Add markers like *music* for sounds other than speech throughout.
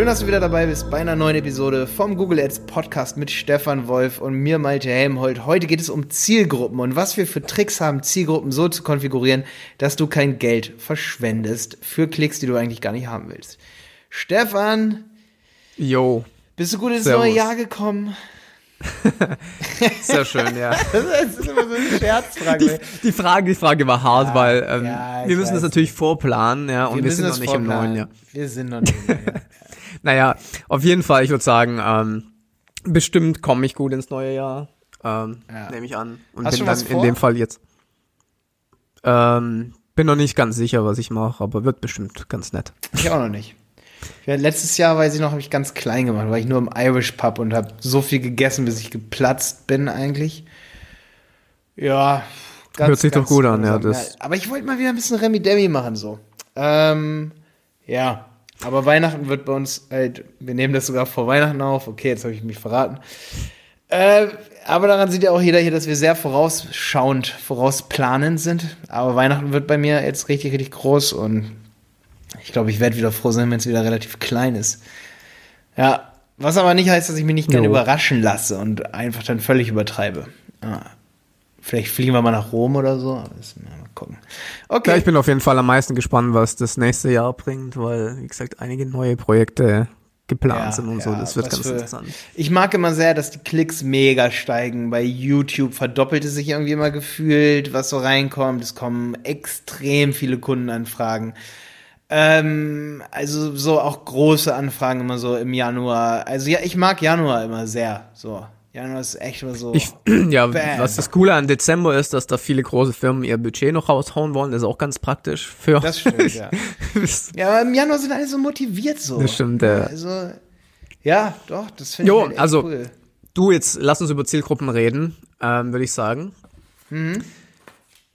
Schön, dass du wieder dabei bist bei einer neuen Episode vom Google Ads Podcast mit Stefan Wolf und mir, Malte Helmholt. Heute geht es um Zielgruppen und was wir für Tricks haben, Zielgruppen so zu konfigurieren, dass du kein Geld verschwendest für Klicks, die du eigentlich gar nicht haben willst. Stefan. Jo. Bist du gut ins Servus. neue Jahr gekommen? *laughs* Sehr schön, ja. *laughs* Das ist immer so eine Scherzfrage. Die, die Frage, die Frage war hart, ja, weil ähm, ja, wir müssen weiß. das natürlich vorplanen, ja, und wir, wir sind noch nicht vorplanen. im neuen Jahr. Wir sind noch nicht im neuen Jahr. Naja, auf jeden Fall, ich würde sagen, ähm, bestimmt komme ich gut ins neue Jahr, ähm, ja. nehme ich an. Und Hast bin dann in dem Fall jetzt. Ähm, bin noch nicht ganz sicher, was ich mache, aber wird bestimmt ganz nett. Ich auch noch nicht. Letztes Jahr, weiß ich noch, habe ich ganz klein gemacht, war ich nur im Irish Pub und habe so viel gegessen, bis ich geplatzt bin eigentlich. Ja, ganz, Hört sich doch gut an, ja, das. Ja, aber ich wollte mal wieder ein bisschen Remi Demi machen, so. Ähm, ja, aber Weihnachten wird bei uns halt, wir nehmen das sogar vor Weihnachten auf. Okay, jetzt habe ich mich verraten. Äh, aber daran sieht ja auch jeder hier, dass wir sehr vorausschauend, vorausplanend sind. Aber Weihnachten wird bei mir jetzt richtig, richtig groß und ich glaube, ich werde wieder froh sein, wenn es wieder relativ klein ist. Ja, was aber nicht heißt, dass ich mich nicht gerne überraschen lasse und einfach dann völlig übertreibe. Ah, vielleicht fliegen wir mal nach Rom oder so. Mal gucken. Okay. Ja, ich bin auf jeden Fall am meisten gespannt, was das nächste Jahr bringt, weil, wie gesagt, einige neue Projekte geplant ja, sind und ja, so. Das wird ganz für, interessant. Ich mag immer sehr, dass die Klicks mega steigen. Bei YouTube verdoppelt es sich irgendwie immer gefühlt, was so reinkommt. Es kommen extrem viele Kundenanfragen. Ähm, also so auch große Anfragen immer so im Januar. Also ja, ich mag Januar immer sehr. So. Januar ist echt immer so. Ich, *clears throat* ja, bam. was das Coole an Dezember ist, dass da viele große Firmen ihr Budget noch raushauen wollen. Das ist auch ganz praktisch für. Das stimmt, ja. *laughs* ja, aber im Januar sind alle so motiviert so. Das stimmt, ja. Also, ja, doch, das finde ich halt also, cool. Du, jetzt lass uns über Zielgruppen reden, ähm, würde ich sagen. Mhm.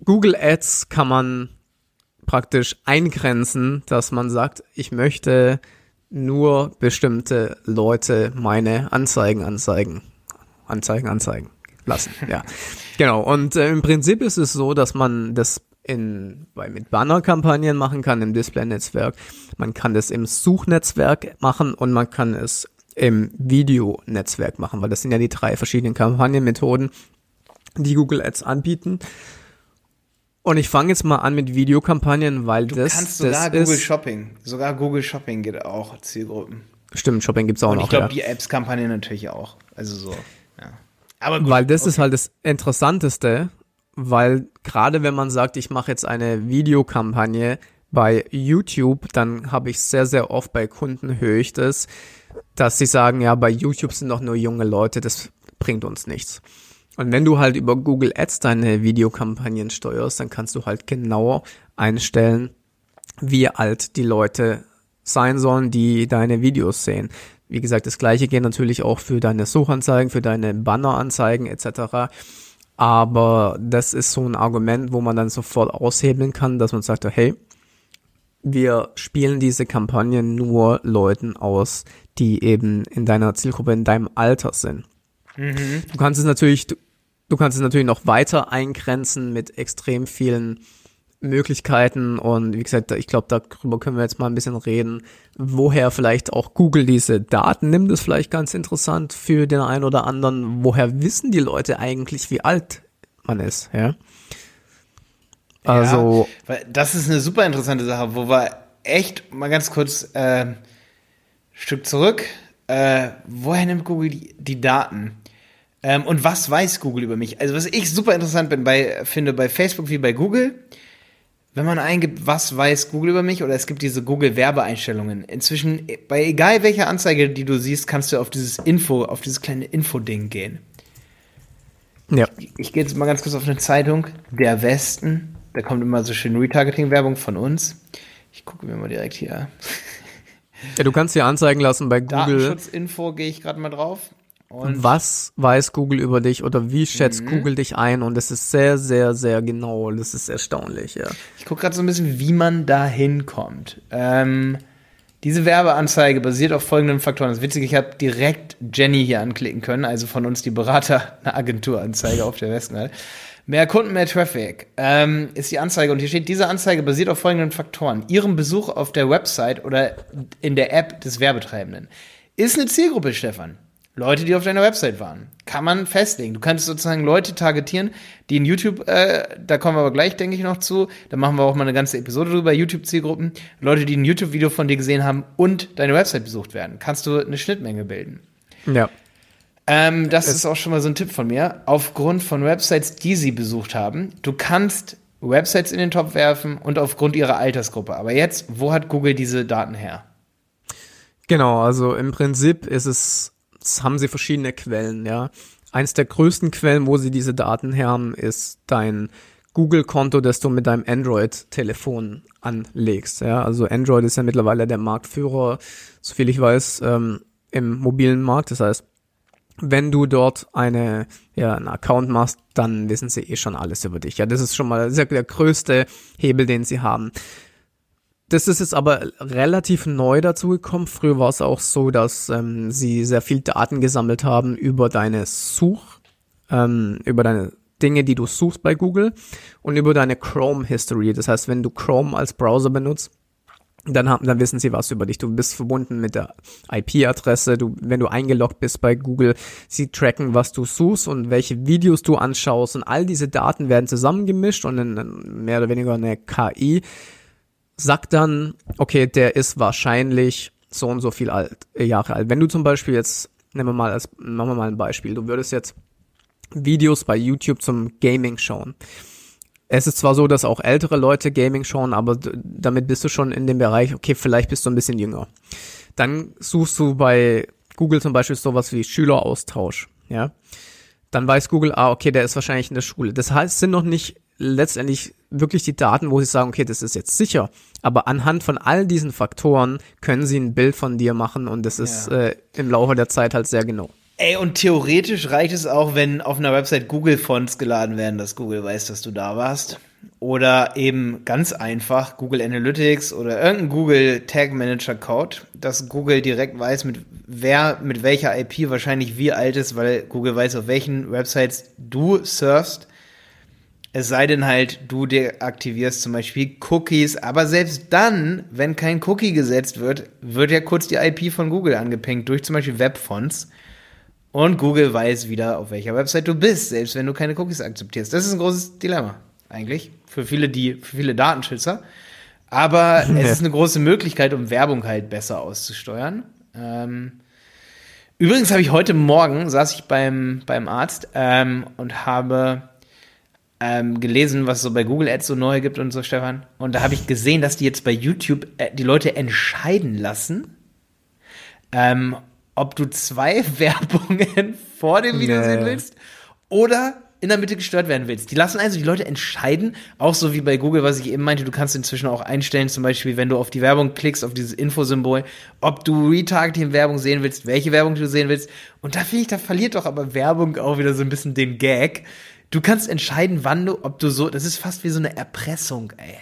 Google Ads kann man praktisch eingrenzen, dass man sagt, ich möchte nur bestimmte Leute meine Anzeigen anzeigen. Anzeigen, anzeigen lassen. *laughs* Ja, genau. Und äh, im Prinzip ist es so, dass man das in, bei, mit Banner-Kampagnen machen kann im Display-Netzwerk. Man kann das im Suchnetzwerk machen und man kann es im Videonetzwerk machen, weil das sind ja die drei verschiedenen Kampagnenmethoden, die Google Ads anbieten. Und ich fange jetzt mal an mit Videokampagnen, weil du das. Du kannst sogar Google ist, Shopping. Sogar Google Shopping geht auch Zielgruppen. Stimmt, Shopping gibt's auch Und noch. Ich glaube, ja. die Apps-Kampagne natürlich auch. Also so. Aber gut, Weil das okay. ist halt das Interessanteste, weil gerade wenn man sagt, ich mache jetzt eine Videokampagne bei YouTube, dann habe ich sehr, sehr oft bei Kunden höre ich das, dass sie sagen, ja, bei YouTube sind doch nur junge Leute, das bringt uns nichts. Und wenn du halt über Google Ads deine Videokampagnen steuerst, dann kannst du halt genauer einstellen, wie alt die Leute sein sollen, die deine Videos sehen. Wie gesagt, das gleiche geht natürlich auch für deine Suchanzeigen, für deine Banneranzeigen etc. Aber das ist so ein Argument, wo man dann sofort aushebeln kann, dass man sagt, hey, wir spielen diese Kampagnen nur Leuten aus, die eben in deiner Zielgruppe, in deinem Alter sind. Mhm. Du kannst es natürlich, du, du kannst es natürlich noch weiter eingrenzen mit extrem vielen Möglichkeiten und wie gesagt, ich glaube, darüber können wir jetzt mal ein bisschen reden, woher vielleicht auch Google diese Daten nimmt, ist vielleicht ganz interessant für den einen oder anderen. Woher wissen die Leute eigentlich, wie alt man ist, ja? Also. Ja, das ist eine super interessante Sache, wo wir echt mal ganz kurz äh, Stück zurück. Äh, woher nimmt Google die, die Daten? Ähm, und was weiß Google über mich? Also, was ich super interessant bin bei, finde bei Facebook wie bei Google, wenn man eingibt, was weiß Google über mich, oder es gibt diese Google-Werbeeinstellungen. Inzwischen, bei egal welcher Anzeige, die du siehst, kannst du auf dieses Info, auf dieses kleine Info-Ding gehen. Ja. Ich, ich gehe jetzt mal ganz kurz auf eine Zeitung. Der Westen. Da kommt immer so schön Retargeting-Werbung von uns. Ich gucke mir mal direkt hier. Ja, du kannst dir anzeigen lassen bei *laughs* Google. Datenschutzinfo gehe ich gerade mal drauf. Und was weiß Google über dich oder wie schätzt mhm. Google dich ein? Und es ist sehr, sehr, sehr genau. Das ist erstaunlich, ja. Ich gucke gerade so ein bisschen, wie man da hinkommt. Ähm, diese Werbeanzeige basiert auf folgenden Faktoren. Das ist witzig, ich habe direkt Jenny hier anklicken können, also von uns die Berater, *laughs* eine Agenturanzeige auf der Westnet. Mehr Kunden, mehr Traffic ähm, ist die Anzeige. Und hier steht, diese Anzeige basiert auf folgenden Faktoren. Ihrem Besuch auf der Website oder in der App des Werbetreibenden. Ist eine Zielgruppe, Stefan. Leute, die auf deiner Website waren. Kann man festlegen. Du kannst sozusagen Leute targetieren, die in YouTube, äh, da kommen wir aber gleich, denke ich, noch zu. Da machen wir auch mal eine ganze Episode drüber, YouTube-Zielgruppen. Leute, die ein YouTube-Video von dir gesehen haben und deine Website besucht werden. Kannst du eine Schnittmenge bilden. Ja. Ähm, das es ist auch schon mal so ein Tipp von mir. Aufgrund von Websites, die sie besucht haben. Du kannst Websites in den Topf werfen und aufgrund ihrer Altersgruppe. Aber jetzt, wo hat Google diese Daten her? Genau, also im Prinzip ist es haben sie verschiedene Quellen, ja. Eins der größten Quellen, wo sie diese Daten her haben, ist dein Google-Konto, das du mit deinem Android-Telefon anlegst. Ja, also Android ist ja mittlerweile der Marktführer, soviel ich weiß, ähm, im mobilen Markt. Das heißt, wenn du dort eine, ja, einen Account machst, dann wissen sie eh schon alles über dich. Ja, das ist schon mal der, der größte Hebel, den sie haben. Das ist jetzt aber relativ neu dazu gekommen. Früher war es auch so, dass ähm, sie sehr viel Daten gesammelt haben über deine Such, ähm, über deine Dinge, die du suchst bei Google und über deine Chrome History. Das heißt, wenn du Chrome als Browser benutzt, dann haben, dann wissen sie was über dich. Du bist verbunden mit der IP-Adresse. Du, wenn du eingeloggt bist bei Google, sie tracken, was du suchst und welche Videos du anschaust und all diese Daten werden zusammengemischt und in, mehr oder weniger eine KI sagt dann, okay, der ist wahrscheinlich so und so viel alt, äh, Jahre alt. Wenn du zum Beispiel jetzt, nehmen wir mal als, machen wir mal ein Beispiel, du würdest jetzt Videos bei YouTube zum Gaming schauen. Es ist zwar so, dass auch ältere Leute Gaming schauen, aber damit bist du schon in dem Bereich, okay, vielleicht bist du ein bisschen jünger. Dann suchst du bei Google zum Beispiel sowas wie Schüleraustausch, ja. Dann weiß Google, ah, okay, der ist wahrscheinlich in der Schule. Das heißt, sind noch nicht letztendlich wirklich die Daten, wo sie sagen, okay, das ist jetzt sicher. Aber anhand von all diesen Faktoren können sie ein Bild von dir machen und das ist ja. äh, im Laufe der Zeit halt sehr genau. Ey, und theoretisch reicht es auch, wenn auf einer Website Google-Fonts geladen werden, dass Google weiß, dass du da warst. Oder eben ganz einfach Google Analytics oder irgendein Google Tag Manager Code, dass Google direkt weiß, mit wer, mit welcher IP wahrscheinlich wie alt ist, weil Google weiß, auf welchen Websites du surfst es sei denn halt, du deaktivierst zum Beispiel Cookies. Aber selbst dann, wenn kein Cookie gesetzt wird, wird ja kurz die IP von Google angepinkt durch zum Beispiel Webfonts. Und Google weiß wieder, auf welcher Website du bist, selbst wenn du keine Cookies akzeptierst. Das ist ein großes Dilemma, eigentlich. Für viele, die, für viele Datenschützer. Aber *laughs* es ist eine große Möglichkeit, um Werbung halt besser auszusteuern. Ähm, übrigens habe ich heute Morgen, saß ich beim, beim Arzt ähm, und habe ähm, gelesen, was es so bei Google Ads so neu gibt und so, Stefan. Und da habe ich gesehen, dass die jetzt bei YouTube äh, die Leute entscheiden lassen, ähm, ob du zwei *laughs* Werbungen vor dem Video nee. sehen willst oder in der Mitte gestört werden willst. Die lassen also die Leute entscheiden, auch so wie bei Google, was ich eben meinte, du kannst inzwischen auch einstellen, zum Beispiel, wenn du auf die Werbung klickst, auf dieses Infosymbol, ob du Retargeting-Werbung sehen willst, welche Werbung du sehen willst. Und da finde ich, da verliert doch aber Werbung auch wieder so ein bisschen den Gag, Du kannst entscheiden, wann du, ob du so, das ist fast wie so eine Erpressung, ey.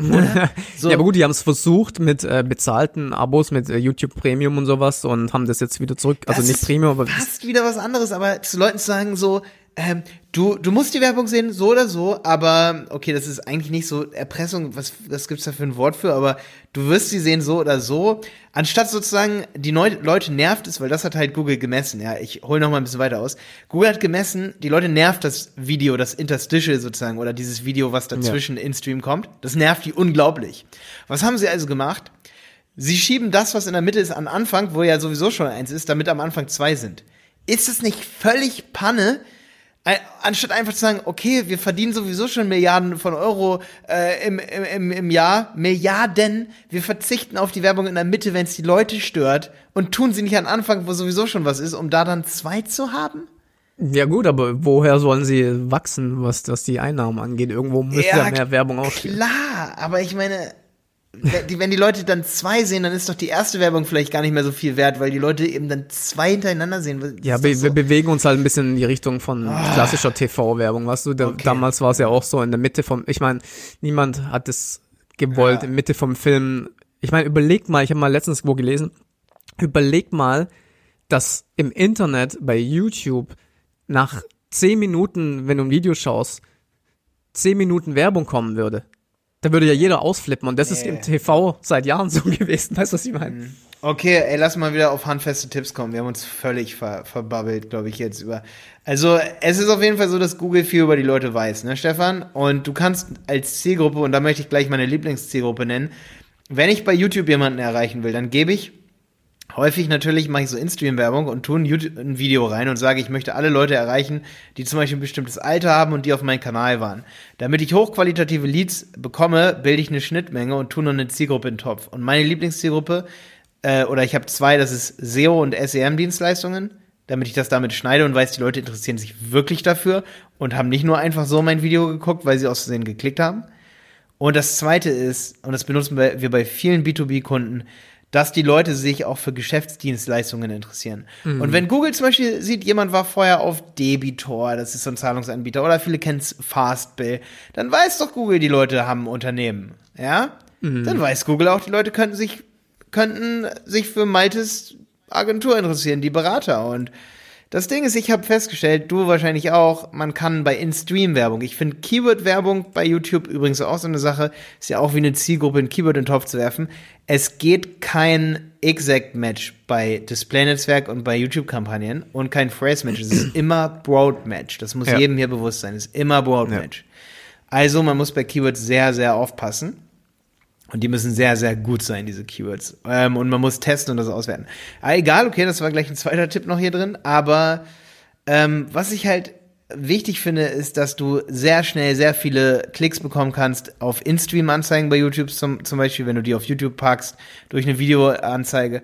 *laughs* So. ja, aber gut, die haben es versucht mit äh, bezahlten Abos, mit äh, YouTube Premium und sowas und haben das jetzt wieder zurück, also das nicht Premium, aber fast wieder was anderes, aber zu Leuten zu sagen so, ähm, du, du musst die Werbung sehen, so oder so, aber okay, das ist eigentlich nicht so Erpressung, was, was gibt's da für ein Wort für, aber du wirst sie sehen, so oder so. Anstatt sozusagen, die Neu Leute nervt es, weil das hat halt Google gemessen, ja, ich hole noch mal ein bisschen weiter aus. Google hat gemessen, die Leute nervt das Video, das Interstitial sozusagen, oder dieses Video, was dazwischen ja. in Stream kommt. Das nervt die unglaublich. Was haben sie also gemacht? Sie schieben das, was in der Mitte ist, an Anfang, wo ja sowieso schon eins ist, damit am Anfang zwei sind. Ist es nicht völlig Panne, anstatt einfach zu sagen, okay, wir verdienen sowieso schon Milliarden von Euro äh, im, im, im Jahr, Milliarden, wir verzichten auf die Werbung in der Mitte, wenn es die Leute stört und tun sie nicht an Anfang, wo sowieso schon was ist, um da dann zwei zu haben? Ja gut, aber woher sollen sie wachsen, was das die Einnahmen angeht? Irgendwo müsste ja, ja mehr Werbung ausstehen. Klar, aber ich meine, wenn die Leute dann zwei sehen, dann ist doch die erste Werbung vielleicht gar nicht mehr so viel wert, weil die Leute eben dann zwei hintereinander sehen. Ja, be so. wir bewegen uns halt ein bisschen in die Richtung von oh. klassischer TV-Werbung, weißt du? Okay. Damals war es ja auch so in der Mitte vom, ich meine, niemand hat es gewollt, ja. in Mitte vom Film. Ich meine, überlegt mal, ich habe mal letztens wo gelesen, überlegt mal, dass im Internet bei YouTube nach zehn Minuten, wenn du ein Video schaust, 10 Minuten Werbung kommen würde, da würde ja jeder ausflippen und das ist im TV seit Jahren so *laughs* gewesen, weißt du, was ich meine? Okay, ey, lass mal wieder auf handfeste Tipps kommen. Wir haben uns völlig ver verbabbelt, glaube ich, jetzt über. Also, es ist auf jeden Fall so, dass Google viel über die Leute weiß, ne, Stefan? Und du kannst als Zielgruppe, und da möchte ich gleich meine Lieblingszielgruppe nennen, wenn ich bei YouTube jemanden erreichen will, dann gebe ich häufig natürlich mache ich so In-Stream-Werbung und tue ein, YouTube, ein Video rein und sage, ich möchte alle Leute erreichen, die zum Beispiel ein bestimmtes Alter haben und die auf meinem Kanal waren. Damit ich hochqualitative Leads bekomme, bilde ich eine Schnittmenge und tue noch eine Zielgruppe in den Topf. Und meine Lieblingszielgruppe, äh, oder ich habe zwei, das ist SEO und SEM-Dienstleistungen, damit ich das damit schneide und weiß, die Leute interessieren sich wirklich dafür und haben nicht nur einfach so mein Video geguckt, weil sie aus Versehen geklickt haben. Und das zweite ist, und das benutzen wir bei vielen B2B-Kunden, dass die Leute sich auch für Geschäftsdienstleistungen interessieren. Mhm. Und wenn Google zum Beispiel sieht, jemand war vorher auf Debitor, das ist so ein Zahlungsanbieter, oder viele kennen es Fastbill, dann weiß doch Google, die Leute haben ein Unternehmen. Ja? Mhm. Dann weiß Google auch, die Leute könnten sich, könnten sich für Maltes Agentur interessieren, die Berater. Und das Ding ist, ich habe festgestellt, du wahrscheinlich auch, man kann bei In-Stream-Werbung, ich finde Keyword-Werbung bei YouTube übrigens auch so eine Sache, ist ja auch wie eine Zielgruppe ein Keyword in den Topf zu werfen. Es geht kein Exact-Match bei Display-Netzwerk und bei YouTube-Kampagnen und kein Phrase-Match. Es ist immer Broad-Match. Das muss ja. jedem hier bewusst sein. Es ist immer Broad-Match. Ja. Also man muss bei Keywords sehr, sehr aufpassen. Und die müssen sehr, sehr gut sein, diese Keywords. Ähm, und man muss testen und das auswerten. Aber egal, okay, das war gleich ein zweiter Tipp noch hier drin. Aber ähm, was ich halt wichtig finde, ist, dass du sehr schnell sehr viele Klicks bekommen kannst auf In-Stream-Anzeigen bei YouTube, zum, zum Beispiel, wenn du die auf YouTube packst, durch eine Videoanzeige.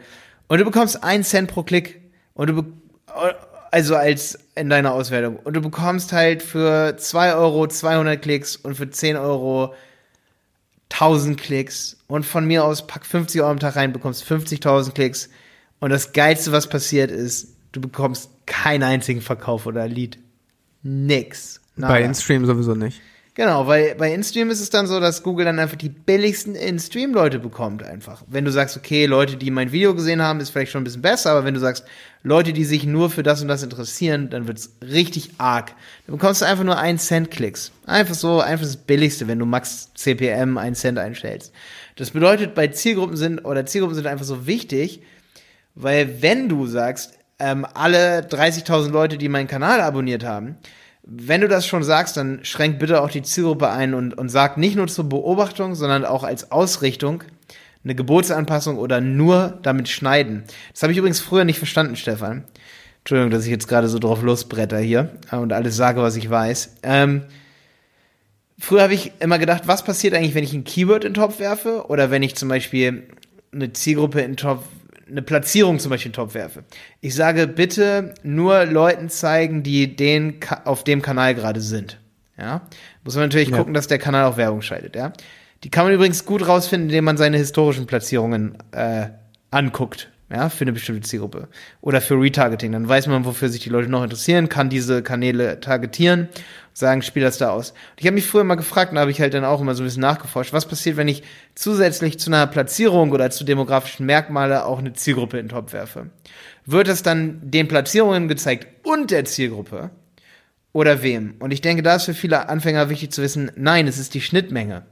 Und du bekommst einen Cent pro Klick. Und du, also als in deiner Auswertung. Und du bekommst halt für zwei Euro 200 Klicks und für 10 Euro 1000 Klicks und von mir aus pack 50 Euro am Tag rein, bekommst 50.000 Klicks und das Geilste, was passiert ist, du bekommst keinen einzigen Verkauf oder Lead. Nix. Nada. Bei InStream sowieso nicht. Genau, weil bei InStream ist es dann so, dass Google dann einfach die billigsten InStream-Leute bekommt einfach. Wenn du sagst, okay, Leute, die mein Video gesehen haben, ist vielleicht schon ein bisschen besser, aber wenn du sagst, Leute, die sich nur für das und das interessieren, dann wird's richtig arg. Dann bekommst du einfach nur 1 Cent Klicks. Einfach so, einfach das Billigste, wenn du Max CPM 1 Cent einstellst. Das bedeutet, bei Zielgruppen sind, oder Zielgruppen sind einfach so wichtig, weil wenn du sagst, ähm, alle 30.000 Leute, die meinen Kanal abonniert haben, wenn du das schon sagst, dann schränk bitte auch die Zielgruppe ein und, und sag nicht nur zur Beobachtung, sondern auch als Ausrichtung eine Geburtsanpassung oder nur damit schneiden. Das habe ich übrigens früher nicht verstanden, Stefan. Entschuldigung, dass ich jetzt gerade so drauf losbretter hier und alles sage, was ich weiß. Ähm, früher habe ich immer gedacht, was passiert eigentlich, wenn ich ein Keyword in den Topf werfe oder wenn ich zum Beispiel eine Zielgruppe in den Topf eine Platzierung zum Beispiel in den Topf werfe. Ich sage bitte nur Leuten zeigen, die den auf dem Kanal gerade sind. Ja, muss man natürlich ja. gucken, dass der Kanal auch Werbung schaltet. Ja, die kann man übrigens gut rausfinden, indem man seine historischen Platzierungen äh, anguckt. Ja, für eine bestimmte Zielgruppe. Oder für Retargeting. Dann weiß man, wofür sich die Leute noch interessieren, kann diese Kanäle targetieren sagen, spiel das da aus. Und ich habe mich früher mal gefragt, und habe ich halt dann auch immer so ein bisschen nachgeforscht, was passiert, wenn ich zusätzlich zu einer Platzierung oder zu demografischen Merkmale auch eine Zielgruppe in den Topf werfe? Wird es dann den Platzierungen gezeigt und der Zielgruppe? Oder wem? Und ich denke, da ist für viele Anfänger wichtig zu wissen, nein, es ist die Schnittmenge.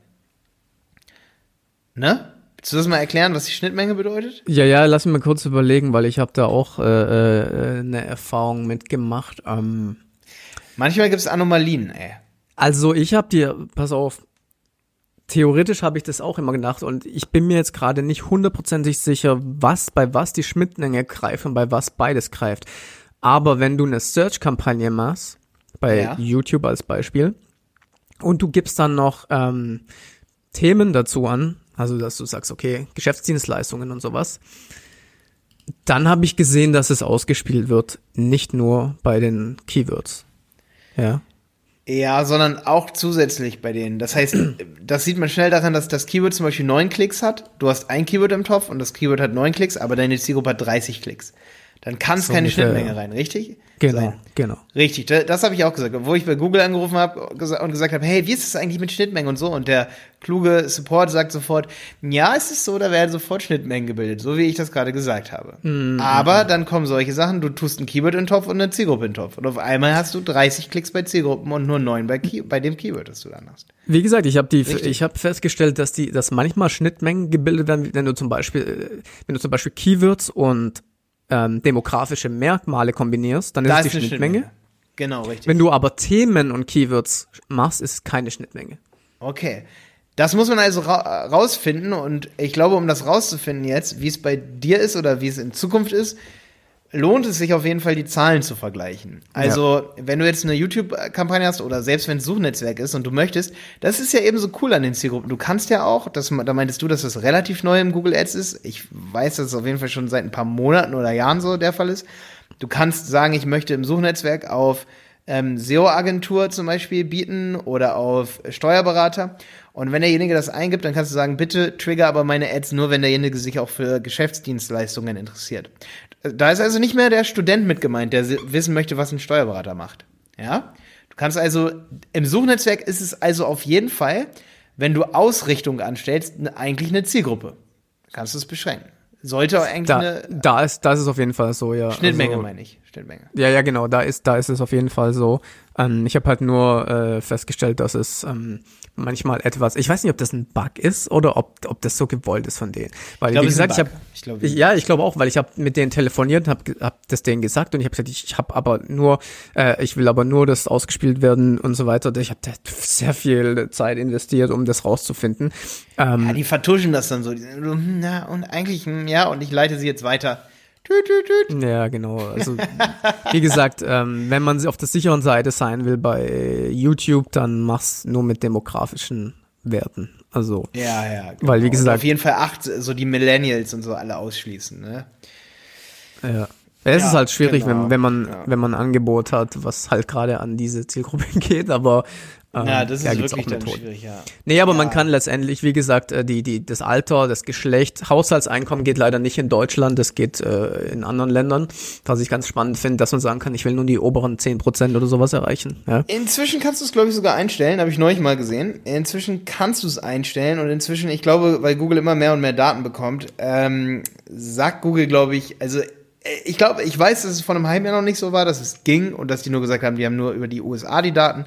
Ne? Willst du das mal erklären, was die Schnittmenge bedeutet? Ja, ja, lass mich mal kurz überlegen, weil ich habe da auch äh, äh, eine Erfahrung mitgemacht. Ähm, Manchmal gibt es Anomalien, ey. Also ich habe dir, pass auf, theoretisch habe ich das auch immer gedacht und ich bin mir jetzt gerade nicht hundertprozentig sicher, was bei was die Schnittmenge greift und bei was beides greift. Aber wenn du eine Search-Kampagne machst, bei ja. YouTube als Beispiel, und du gibst dann noch ähm, Themen dazu an, also dass du sagst, okay, Geschäftsdienstleistungen und sowas, dann habe ich gesehen, dass es ausgespielt wird, nicht nur bei den Keywords. Ja. Ja, sondern auch zusätzlich bei denen. Das heißt, *clears throat* das sieht man schnell daran, dass das Keyword zum Beispiel neun Klicks hat. Du hast ein Keyword im Topf und das Keyword hat neun Klicks, aber deine Zielgruppe hat 30 Klicks. Dann kann es So keine ungefähr, Schnittmenge rein, richtig? Genau, Sein. genau. Richtig, da- das habe ich auch gesagt. Wo ich bei Google angerufen habe und gesagt habe, hey, wie ist es eigentlich mit Schnittmengen und so? Und der kluge Support sagt sofort, ja, es ist so, da werden sofort Schnittmengen gebildet, so wie ich das gerade gesagt habe. Mhm. Aber dann kommen solche Sachen, du tust ein Keyword in den Topf und eine Zielgruppe in den Topf. Und auf einmal hast du 30 Klicks bei Zielgruppen und nur 9 bei, Key bei dem Keyword, das du dann hast. Wie gesagt, ich habe die, Richtig. ich habe festgestellt, dass die, dass manchmal Schnittmengen gebildet werden, wenn du zum Beispiel, äh, wenn du zum Beispiel Keywords und ähm, demografische Merkmale kombinierst, dann ist Da es ist die eine Schnittmenge. Schnittmenge. Genau, richtig. Wenn du aber Themen und Keywords machst, ist es keine Schnittmenge. Okay. Das muss man also ra rausfinden und ich glaube, um das rauszufinden jetzt, wie es bei dir ist oder wie es in Zukunft ist, lohnt es sich auf jeden Fall, die Zahlen zu vergleichen. Also, wenn du jetzt eine YouTube-Kampagne hast oder selbst wenn es Suchnetzwerk ist und du möchtest, das ist ja eben so cool an den Zielgruppen. Du kannst ja auch, das, da meintest du, dass das relativ neu im Google Ads ist. Ich weiß, dass es auf jeden Fall schon seit ein paar Monaten oder Jahren so der Fall ist. Du kannst sagen, ich möchte im Suchnetzwerk auf ähm, SEO-Agentur zum Beispiel bieten oder auf Steuerberater. Und wenn derjenige das eingibt, dann kannst du sagen, bitte trigger aber meine Ads nur, wenn derjenige sich auch für Geschäftsdienstleistungen interessiert. Da ist also nicht mehr der Student mit gemeint, der wissen möchte, was ein Steuerberater macht. Ja? Du kannst also, im Suchnetzwerk ist es also auf jeden Fall, wenn du Ausrichtung anstellst, eigentlich eine Zielgruppe. Kannst du es beschränken. Sollte auch eigentlich Da, eine da ist, das ist auf jeden Fall so, ja. Schnittmenge, Also, meine ich. Schnittmenge. Ja, ja, genau, da ist, da ist es auf jeden Fall so. Ähm, ich habe halt nur äh, festgestellt, dass es ähm, manchmal etwas, ich weiß nicht, ob das ein Bug ist oder ob, ob das so gewollt ist von denen. Weil, wie es ist ein gesagt, ich habe, Ich glaube, ich, ja, ich glaube auch, weil ich habe mit denen telefoniert und habe hab das denen gesagt und ich habe gesagt, ich habe aber nur, äh, ich will aber nur, dass ausgespielt werden und so weiter. Ich habe sehr viel Zeit investiert, um das rauszufinden. Ähm, Ja, die vertuschen das dann so. Die sind so, hm, na, und eigentlich, hm, ja, und ich leite sie jetzt weiter. Tüt, tüt, tüt. Ja, genau. Also, wie gesagt, ähm, wenn man auf der sicheren Seite sein will bei YouTube, dann mach's nur mit demografischen Werten. Also, Ja, ja. Weil, wie Und gesagt- auf jeden Fall acht, so die Millennials und so alle ausschließen, ne? ja. Es Ja, ist halt schwierig, genau. wenn, wenn man, Ja. wenn man ein Angebot hat, was halt gerade an diese Zielgruppe *laughs* geht, aber ähm, Ja, das ist da wirklich auch dann Methoden. schwierig, ja. Nee, aber man Ja. kann letztendlich, wie gesagt, äh, die, die, das Alter, das Geschlecht, Haushaltseinkommen geht leider nicht in Deutschland, das geht äh, in anderen Ländern. Was ich ganz spannend finde, dass man sagen kann, ich will nur die oberen 10% oder sowas erreichen. Ja. Inzwischen kannst du es, glaube ich, sogar einstellen, habe ich neulich mal gesehen. Inzwischen kannst du es einstellen und inzwischen, ich glaube, weil Google immer mehr und mehr Daten bekommt, ähm, sagt Google, glaube ich, also äh, ich glaube, ich weiß, dass es vor einem halben Jahr noch nicht so war, dass es ging und dass die nur gesagt haben, die haben nur über die USA die Daten.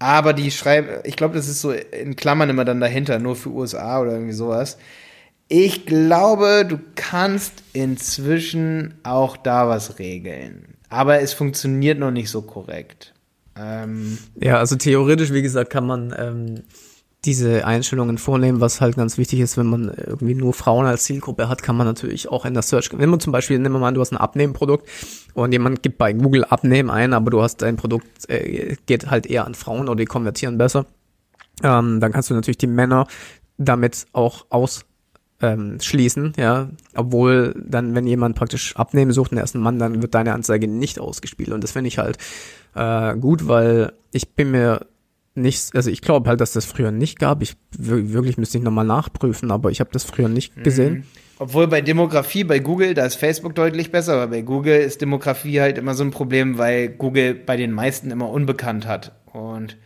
Aber die schreiben, ich glaube, das ist so in Klammern immer dann dahinter, nur für USA oder irgendwie sowas. Ich glaube, du kannst inzwischen auch da was regeln. Aber es funktioniert noch nicht so korrekt. Ähm, Ja, also theoretisch, wie gesagt, kann man ähm, diese Einstellungen vornehmen, was halt ganz wichtig ist, wenn man irgendwie nur Frauen als Zielgruppe hat, kann man natürlich auch in der Search, wenn man zum Beispiel, nehmen wir mal an, du hast ein Abnehmprodukt und jemand gibt bei Google Abnehmen ein, aber du hast dein Produkt, äh, geht halt eher an Frauen oder die konvertieren besser, ähm, dann kannst du natürlich die Männer damit auch aus ähm, schließen, ja, obwohl dann, wenn jemand praktisch Abnehmen sucht, einen ersten Mann, dann wird deine Anzeige nicht ausgespielt. Und das finde ich halt äh, gut, weil ich bin mir nicht, also ich glaube halt, dass das früher nicht gab. Ich wir- wirklich müsste ich nochmal nachprüfen, aber ich habe das früher nicht gesehen. obwohl bei Demografie bei Google, da ist Facebook deutlich besser, aber bei Google ist Demografie halt immer so ein Problem, weil Google bei den meisten immer unbekannt hat. Und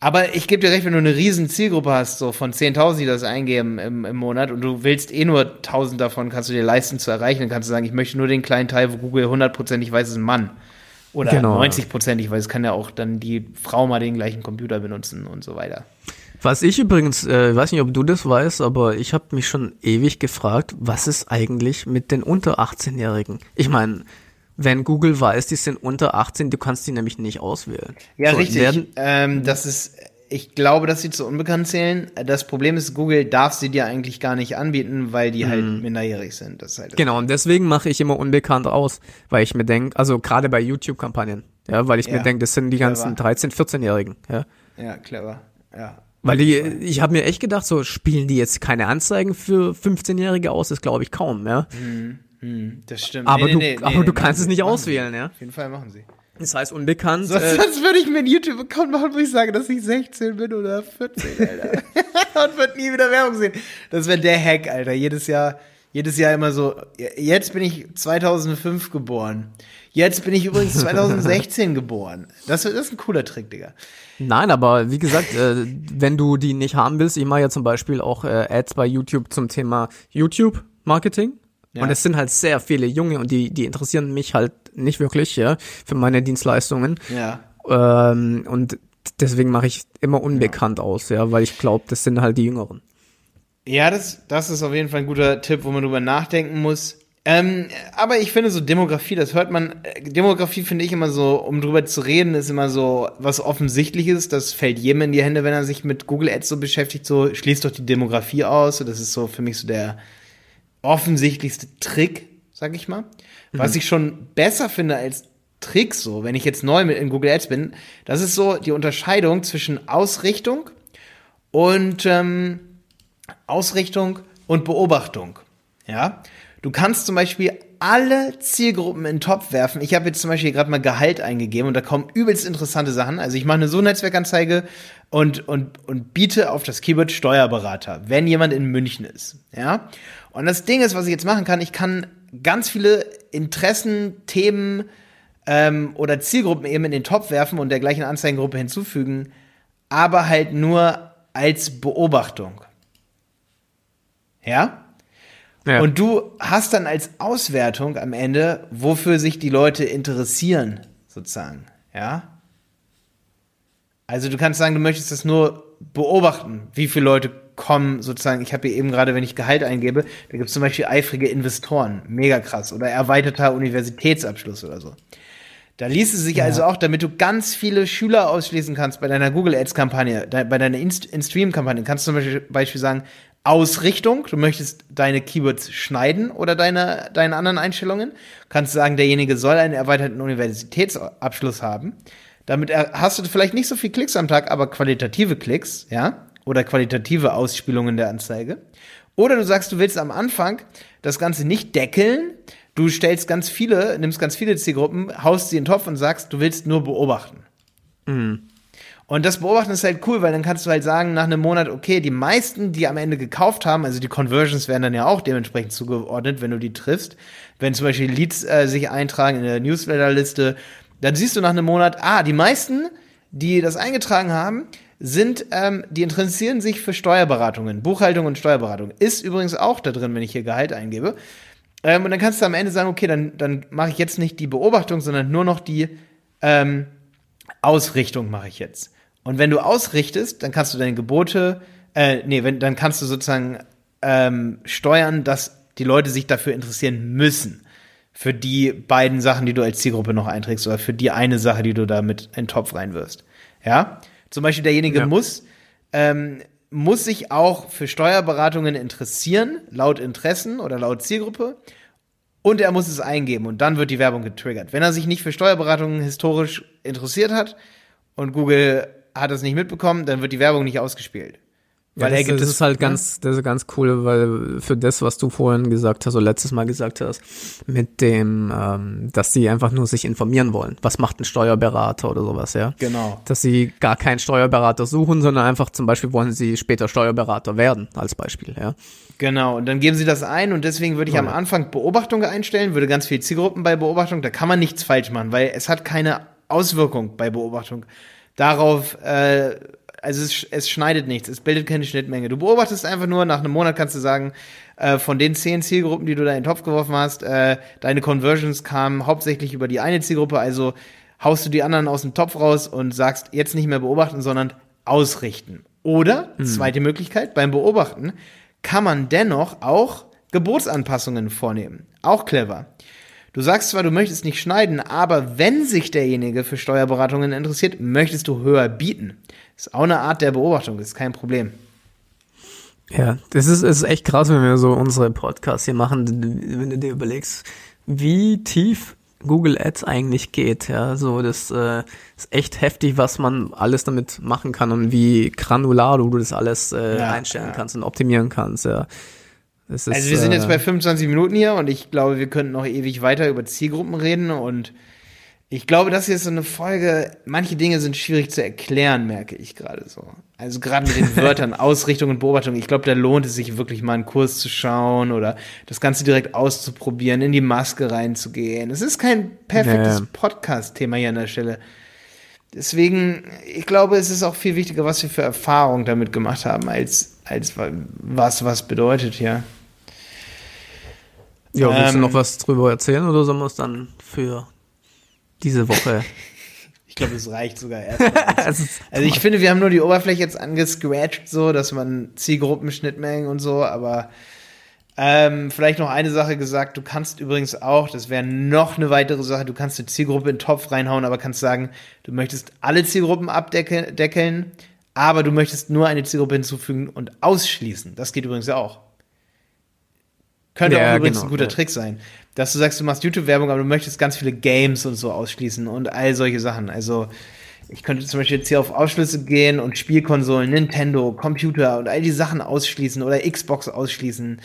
aber ich gebe dir recht, wenn du eine riesen Zielgruppe hast, so von 10.000, die das eingeben im, im Monat und du willst eh nur 1.000 davon, kannst du dir leisten zu erreichen, dann kannst du sagen, ich möchte nur den kleinen Teil, wo Google 100% weiß, ist ein Mann. Oder Genau. 90% ich weiß, es kann ja auch dann die Frau mal den gleichen Computer benutzen und so weiter. Was ich übrigens, äh, ich weiß nicht, ob du das weißt, aber ich habe mich schon ewig gefragt, was ist eigentlich mit den unter 18-Jährigen? Ich meine, wenn Google weiß, die sind unter 18, du kannst die nämlich nicht auswählen. Ja, So, richtig. Werden, ähm, das ist, ich glaube, dass sie zu unbekannt zählen. Das Problem ist, Google darf sie dir eigentlich gar nicht anbieten, weil die halt minderjährig sind. Das halt Genau, und deswegen mache ich immer unbekannt aus, weil ich mir denke, also gerade bei YouTube-Kampagnen, ja, weil ich Ja, mir denke, das sind die ganzen clever. 13-, 14-Jährigen, ja. Ja, clever. Ja. Weil die, ich habe mir echt gedacht, so spielen die jetzt keine Anzeigen für 15-Jährige aus, das glaube ich kaum, ja. Hm, das stimmt. Aber Nee, du, nee, nee, aber du kannst es nicht auswählen, ja. Auf jeden Fall machen sie. Das heißt unbekannt. Sonst, äh, sonst würde ich mir einen YouTube-Account machen, wo ich sage, dass ich 16 bin oder 14, Alter. *laughs* Und wird nie wieder Werbung sehen. Das wäre der Hack, Alter. Jedes Jahr, jedes Jahr immer so, jetzt bin ich 2005 geboren. Jetzt bin ich übrigens 2016 *laughs* geboren. Das, das ist ein cooler Trick, Digga. Nein, aber wie gesagt, äh, wenn du die nicht haben willst, ich mache ja zum Beispiel auch äh, Ads bei YouTube zum Thema YouTube-Marketing. Ja. Und es sind halt sehr viele Junge und die, die interessieren mich halt nicht wirklich, ja, für meine Dienstleistungen. Ja. Ähm, und deswegen mache ich immer unbekannt ja. aus, ja, weil ich glaube, das sind halt die Jüngeren. Ja, das, das ist auf jeden Fall ein guter Tipp, wo man drüber nachdenken muss. Ähm, aber ich finde so Demografie, das hört man, äh, Demografie finde ich immer so, um drüber zu reden, ist immer so was Offensichtliches, das fällt jedem in die Hände, wenn er sich mit Google Ads so beschäftigt, so schließt doch die Demografie aus, das ist so für mich so der offensichtlichste Trick, sag ich mal. Mhm. Was ich schon besser finde als Trick so, wenn ich jetzt neu mit in Google Ads bin, das ist so die Unterscheidung zwischen Ausrichtung und ähm, Ausrichtung und Beobachtung. Ja, du kannst zum Beispiel alle Zielgruppen in den Topf werfen. Ich habe jetzt zum Beispiel gerade mal Gehalt eingegeben und da kommen übelst interessante Sachen. Also ich mache eine So-Netzwerkanzeige und, und, und biete auf das Keyword Steuerberater, wenn jemand in München ist. Ja. Und das Ding ist, was ich jetzt machen kann, ich kann ganz viele Interessen, Themen ähm, oder Zielgruppen eben in den Topf werfen und der gleichen Anzeigengruppe hinzufügen, aber halt nur als Beobachtung. Ja? ja? Und du hast dann als Auswertung am Ende, wofür sich die Leute interessieren, sozusagen. Ja? Also du kannst sagen, du möchtest das nur beobachten, wie viele Leute kommen sozusagen, ich habe hier eben gerade, wenn ich Gehalt eingebe, da gibt es zum Beispiel eifrige Investoren, mega krass, oder erweiterter Universitätsabschluss oder so. Da liest es sich ja. also auch, damit du ganz viele Schüler ausschließen kannst bei deiner Google Ads Kampagne, bei deiner In-Stream Kampagne, kannst du zum Beispiel sagen, Ausrichtung, du möchtest deine Keywords schneiden oder deine, deine anderen Einstellungen, kannst du sagen, derjenige soll einen erweiterten Universitätsabschluss haben. Damit hast du vielleicht nicht so viel Klicks am Tag, aber qualitative Klicks, ja, oder qualitative Ausspielungen der Anzeige. Oder du sagst, du willst am Anfang das Ganze nicht deckeln, du stellst ganz viele, nimmst ganz viele Zielgruppen, haust sie in den Topf und sagst, du willst nur beobachten. Mhm. Und das Beobachten ist halt cool, weil dann kannst du halt sagen, nach einem Monat, okay, die meisten, die am Ende gekauft haben, also die Conversions werden dann ja auch dementsprechend zugeordnet, wenn du die triffst. Wenn zum Beispiel Leads äh, sich eintragen in der Newsletterliste, dann siehst du nach einem Monat, ah, die meisten, die das eingetragen haben, sind, ähm, die interessieren sich für Steuerberatungen, Buchhaltung und Steuerberatung. Ist übrigens auch da drin, wenn ich hier Gehalt eingebe. Ähm, und dann kannst du am Ende sagen, okay, dann, dann mache ich jetzt nicht die Beobachtung, sondern nur noch die ähm, Ausrichtung mache ich jetzt. Und wenn du ausrichtest, dann kannst du deine Gebote, äh, nee, wenn, dann kannst du sozusagen ähm, steuern, dass die Leute sich dafür interessieren müssen. Für die beiden Sachen, die du als Zielgruppe noch einträgst oder für die eine Sache, die du da mit in den Topf reinwirfst. Ja? Zum Beispiel derjenige ja. muss, ähm, muss sich auch für Steuerberatungen interessieren, laut Interessen oder laut Zielgruppe. Und er muss es eingeben und dann wird die Werbung getriggert. Wenn er sich nicht für Steuerberatungen historisch interessiert hat und Google hat es nicht mitbekommen, dann wird die Werbung nicht ausgespielt. Weil ja, das, das ist halt ne? ganz, das ist ganz cool, weil für das, was du vorhin gesagt hast, oder letztes Mal gesagt hast, mit dem, ähm, dass sie einfach nur sich informieren wollen. Was macht ein Steuerberater oder sowas, ja? Genau. Dass sie gar keinen Steuerberater suchen, sondern einfach zum Beispiel wollen sie später Steuerberater werden, als Beispiel, ja? Genau. Und dann geben sie das ein und deswegen würde ich ja. am Anfang Beobachtung einstellen, würde ganz viel Zielgruppen bei Beobachtung, da kann man nichts falsch machen, weil es hat keine Auswirkung bei Beobachtung darauf, äh, also es, es schneidet nichts, es bildet keine Schnittmenge. Du beobachtest einfach nur, nach einem Monat kannst du sagen, äh, von den zehn Zielgruppen, die du da in den Topf geworfen hast, äh, deine Conversions kamen hauptsächlich über die eine Zielgruppe, also haust du die anderen aus dem Topf raus und sagst, jetzt nicht mehr beobachten, sondern ausrichten. Oder, mhm. zweite Möglichkeit, beim Beobachten kann man dennoch auch Gebotsanpassungen vornehmen. Auch clever. Du sagst zwar, du möchtest nicht schneiden, aber wenn sich derjenige für Steuerberatungen interessiert, möchtest du höher bieten. Ist auch eine Art der Beobachtung, ist kein Problem. Ja, das ist, ist echt krass, wenn wir so unsere Podcasts hier machen, wenn du dir überlegst, wie tief Google Ads eigentlich geht. Ja, so das äh, ist echt heftig, was man alles damit machen kann und wie granular du das alles äh, ja, einstellen ja. kannst und optimieren kannst. Ja. Ist, also wir sind jetzt äh, bei 25 Minuten hier und ich glaube, wir könnten noch ewig weiter über Zielgruppen reden und Ich glaube, das hier ist so eine Folge, manche Dinge sind schwierig zu erklären, merke ich gerade so. Also gerade mit den *laughs* Wörtern Ausrichtung und Beobachtung. Ich glaube, da lohnt es sich wirklich mal einen Kurs zu schauen oder das Ganze direkt auszuprobieren, in die Maske reinzugehen. Es ist kein perfektes Nee. Podcast-Thema hier an der Stelle. Deswegen, ich glaube, es ist auch viel wichtiger, was wir für Erfahrungen damit gemacht haben, als, als wa- was was bedeutet, ja. Ja, willst du Ähm, noch was drüber erzählen oder sollen wir es dann für diese Woche? Ich glaube, es reicht sogar erstmal. *laughs* Also ich finde, wir haben nur die Oberfläche jetzt angescratcht, so, dass man Zielgruppenschnittmengen und so, aber ähm, vielleicht noch eine Sache gesagt, du kannst übrigens auch, das wäre noch eine weitere Sache, du kannst eine Zielgruppe in den Topf reinhauen, aber kannst sagen, du möchtest alle Zielgruppen abdeckeln, deckeln, aber du möchtest nur eine Zielgruppe hinzufügen und ausschließen. Das geht übrigens auch. Könnte Ja, auch übrigens genau, ein guter ja. Trick sein. Dass du sagst, du machst YouTube-Werbung, aber du möchtest ganz viele Games und so ausschließen und all solche Sachen. Also, ich könnte zum Beispiel jetzt hier auf Ausschlüsse gehen und Spielkonsolen, Nintendo, Computer und all die Sachen ausschließen oder Xbox ausschließen.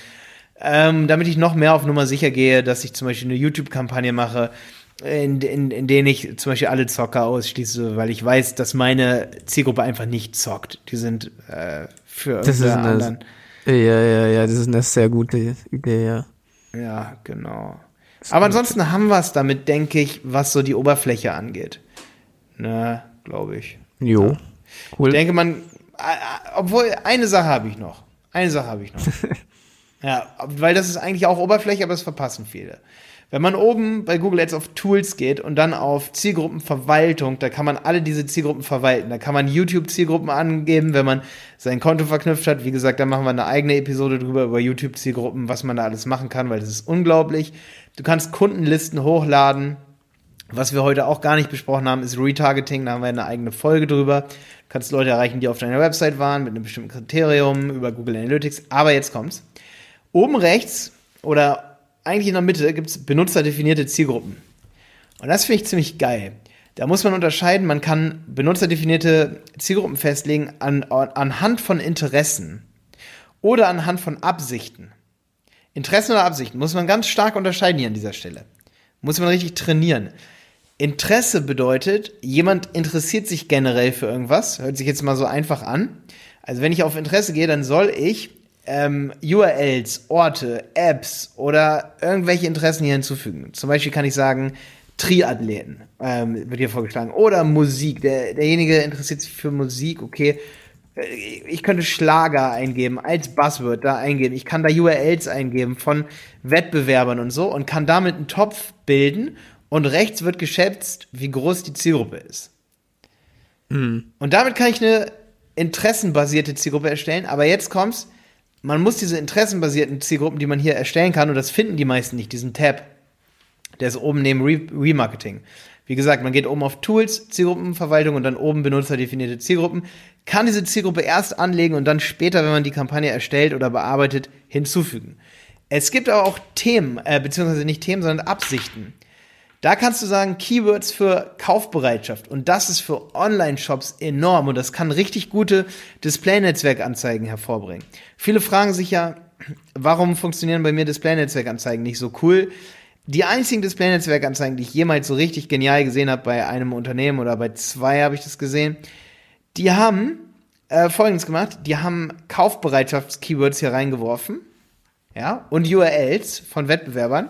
Ähm, damit ich noch mehr auf Nummer sicher gehe, dass ich zum Beispiel eine YouTube-Kampagne mache, in, in, in denen ich zum Beispiel alle Zocker ausschließe, weil ich weiß, dass meine Zielgruppe einfach nicht zockt. Die sind äh, für Das ist eine, anderen. Ja, ja, ja, das ist eine sehr gute Idee, ja. Ja, genau. Aber ansonsten haben wir es damit, denke ich, was so die Oberfläche angeht. Ne, glaube ich. Jo. Cool. Ich denke, man, obwohl, eine Sache habe ich noch. Eine Sache habe ich noch. *laughs* ja, weil das ist eigentlich auch Oberfläche, aber das verpassen viele. Wenn man oben bei Google Ads auf Tools geht und dann auf Zielgruppenverwaltung, da kann man alle diese Zielgruppen verwalten. Da kann man YouTube-Zielgruppen angeben, wenn man sein Konto verknüpft hat. Wie gesagt, da machen wir eine eigene Episode drüber über YouTube-Zielgruppen, was man da alles machen kann, weil das ist unglaublich. Du kannst Kundenlisten hochladen. Was wir heute auch gar nicht besprochen haben, ist Retargeting. Da haben wir eine eigene Folge drüber. Du kannst Leute erreichen, die auf deiner Website waren, mit einem bestimmten Kriterium über Google Analytics. Aber jetzt kommt's. Oben rechts oder eigentlich in der Mitte gibt's benutzerdefinierte Zielgruppen. Und das finde ich ziemlich geil. Da muss man unterscheiden, man kann benutzerdefinierte Zielgruppen festlegen an, anhand von Interessen oder anhand von Absichten. Interessen oder Absichten muss man ganz stark unterscheiden hier an dieser Stelle. Muss man richtig trainieren. Interesse bedeutet, jemand interessiert sich generell für irgendwas. Hört sich jetzt mal so einfach an. Also wenn ich auf Interesse gehe, dann soll ich ähm, URLs, Orte, Apps oder irgendwelche Interessen hier hinzufügen. Zum Beispiel kann ich sagen, Triathleten ähm, wird hier vorgeschlagen. Oder Musik. Der, derjenige interessiert sich für Musik, okay. Äh, Ich könnte Schlager eingeben, als Buzzword da eingeben. Ich kann da URLs eingeben von Wettbewerbern und so und kann damit einen Topf bilden und rechts wird geschätzt, wie groß die Zielgruppe ist. Und damit kann ich eine interessenbasierte Zielgruppe erstellen, aber jetzt kommt's, man muss diese interessenbasierten Zielgruppen, die man hier erstellen kann, und das finden die meisten nicht, diesen Tab, der ist oben neben Re Remarketing. Wie gesagt, man geht oben auf Tools, Zielgruppenverwaltung und dann oben benutzerdefinierte Zielgruppen, kann diese Zielgruppe erst anlegen und dann später, wenn man die Kampagne erstellt oder bearbeitet, hinzufügen. Es gibt aber auch Themen, äh, beziehungsweise nicht Themen, sondern Absichten. Da kannst du sagen, Keywords für Kaufbereitschaft. Und das ist für Online-Shops enorm. Und das kann richtig gute Display-Netzwerkanzeigen hervorbringen. Viele fragen sich ja, warum funktionieren bei mir Display-Netzwerkanzeigen nicht so cool? Die einzigen Display-Netzwerkanzeigen, die ich jemals so richtig genial gesehen habe bei einem Unternehmen oder bei zwei habe ich das gesehen, die haben äh, Folgendes gemacht. Die haben Kaufbereitschafts-Keywords hier reingeworfen. Ja, und URLs von Wettbewerbern.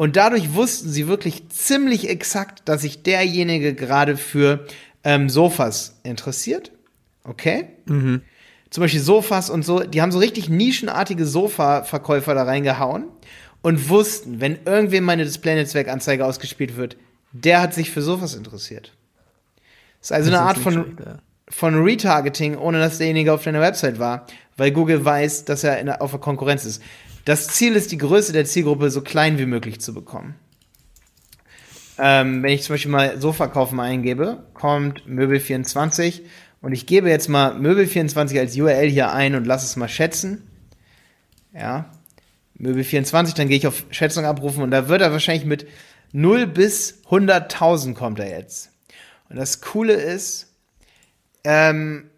Und dadurch wussten sie wirklich ziemlich exakt, dass sich derjenige gerade für ähm, Sofas interessiert. Okay? Zum Beispiel Sofas und so, die haben so richtig nischenartige Sofa-Verkäufer da reingehauen und wussten, wenn irgendwem meine Display-Netzwerk-Anzeige ausgespielt wird, der hat sich für Sofas interessiert. Das ist also Das eine ist Art von, schlecht, ja. von Retargeting, ohne dass derjenige auf deiner Website war, weil Google weiß, dass er in auf der Konkurrenz ist. Das Ziel ist, die Größe der Zielgruppe so klein wie möglich zu bekommen. Ähm, wenn ich zum Beispiel mal Sofa kaufen eingebe, kommt Möbel24 und ich gebe jetzt mal Möbel24 als URL hier ein und lasse es mal schätzen. Ja. Möbel24, dann gehe ich auf Schätzung abrufen und da wird er wahrscheinlich mit 0 bis 100.000 kommt er jetzt. Und das Coole ist, ähm,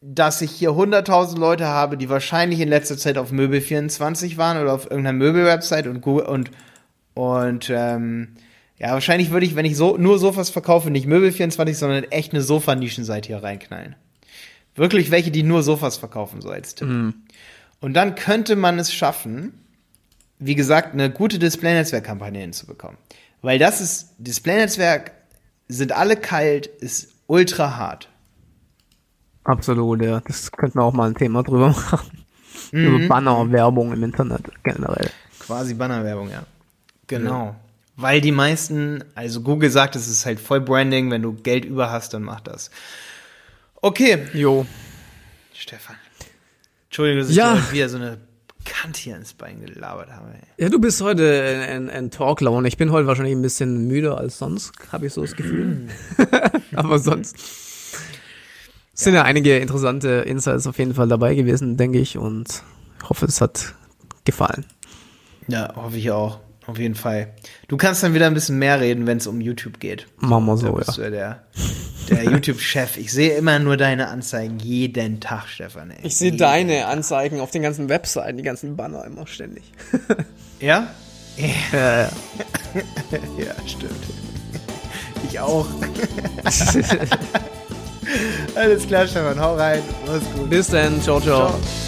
dass ich hier 100.000 Leute habe, die wahrscheinlich in letzter Zeit auf Möbel24 waren oder auf irgendeiner Möbelwebsite und Google und und ähm, Ja, wahrscheinlich würde ich, wenn ich so, nur Sofas verkaufe, nicht Möbel24, sondern echt eine Sofa-Nischenseite hier reinknallen. Wirklich welche, die nur Sofas verkaufen, so als Tipp. Mhm. Und dann könnte man es schaffen, wie gesagt, eine gute Display-Netzwerk-Kampagne hinzubekommen. Weil das ist, Display-Netzwerk sind alle kalt, ist ultra hart. Absolut, ja. Das könnten wir auch mal ein Thema drüber *laughs* machen. Über Banner-Werbung im Internet generell. Quasi Bannerwerbung, ja. Genau. Weil die meisten, also Google sagt, es ist halt voll Branding, wenn du Geld über hast, dann mach das. Okay, Jo. Stefan. Entschuldigung, dass ich Ja. dir wieder so eine Kante hier ins Bein gelabert habe. Ey. Ja, du bist heute ein, ein Talklaune. Ich bin heute wahrscheinlich ein bisschen müder als sonst, habe ich so das Gefühl. *laughs* Aber sonst sind ja einige interessante Insights auf jeden Fall dabei gewesen, denke ich. Und ich hoffe, es hat gefallen. Ja, hoffe ich auch. Auf jeden Fall. Du kannst dann wieder ein bisschen mehr reden, wenn es um YouTube geht. Machen wir Da so, bist ja. du ja der, der *laughs* YouTube-Chef. Ich sehe immer nur deine Anzeigen jeden Tag, Stefan. Ey. Ich sehe deine Anzeigen auf den ganzen Webseiten, die ganzen Banner immer ständig. *laughs* Ja? Ja, ja. *laughs* Ja, stimmt. Ich auch. Alles klar, Stefan. Hau rein. Mach's gut. Bis dann, ciao, ciao. Ciao.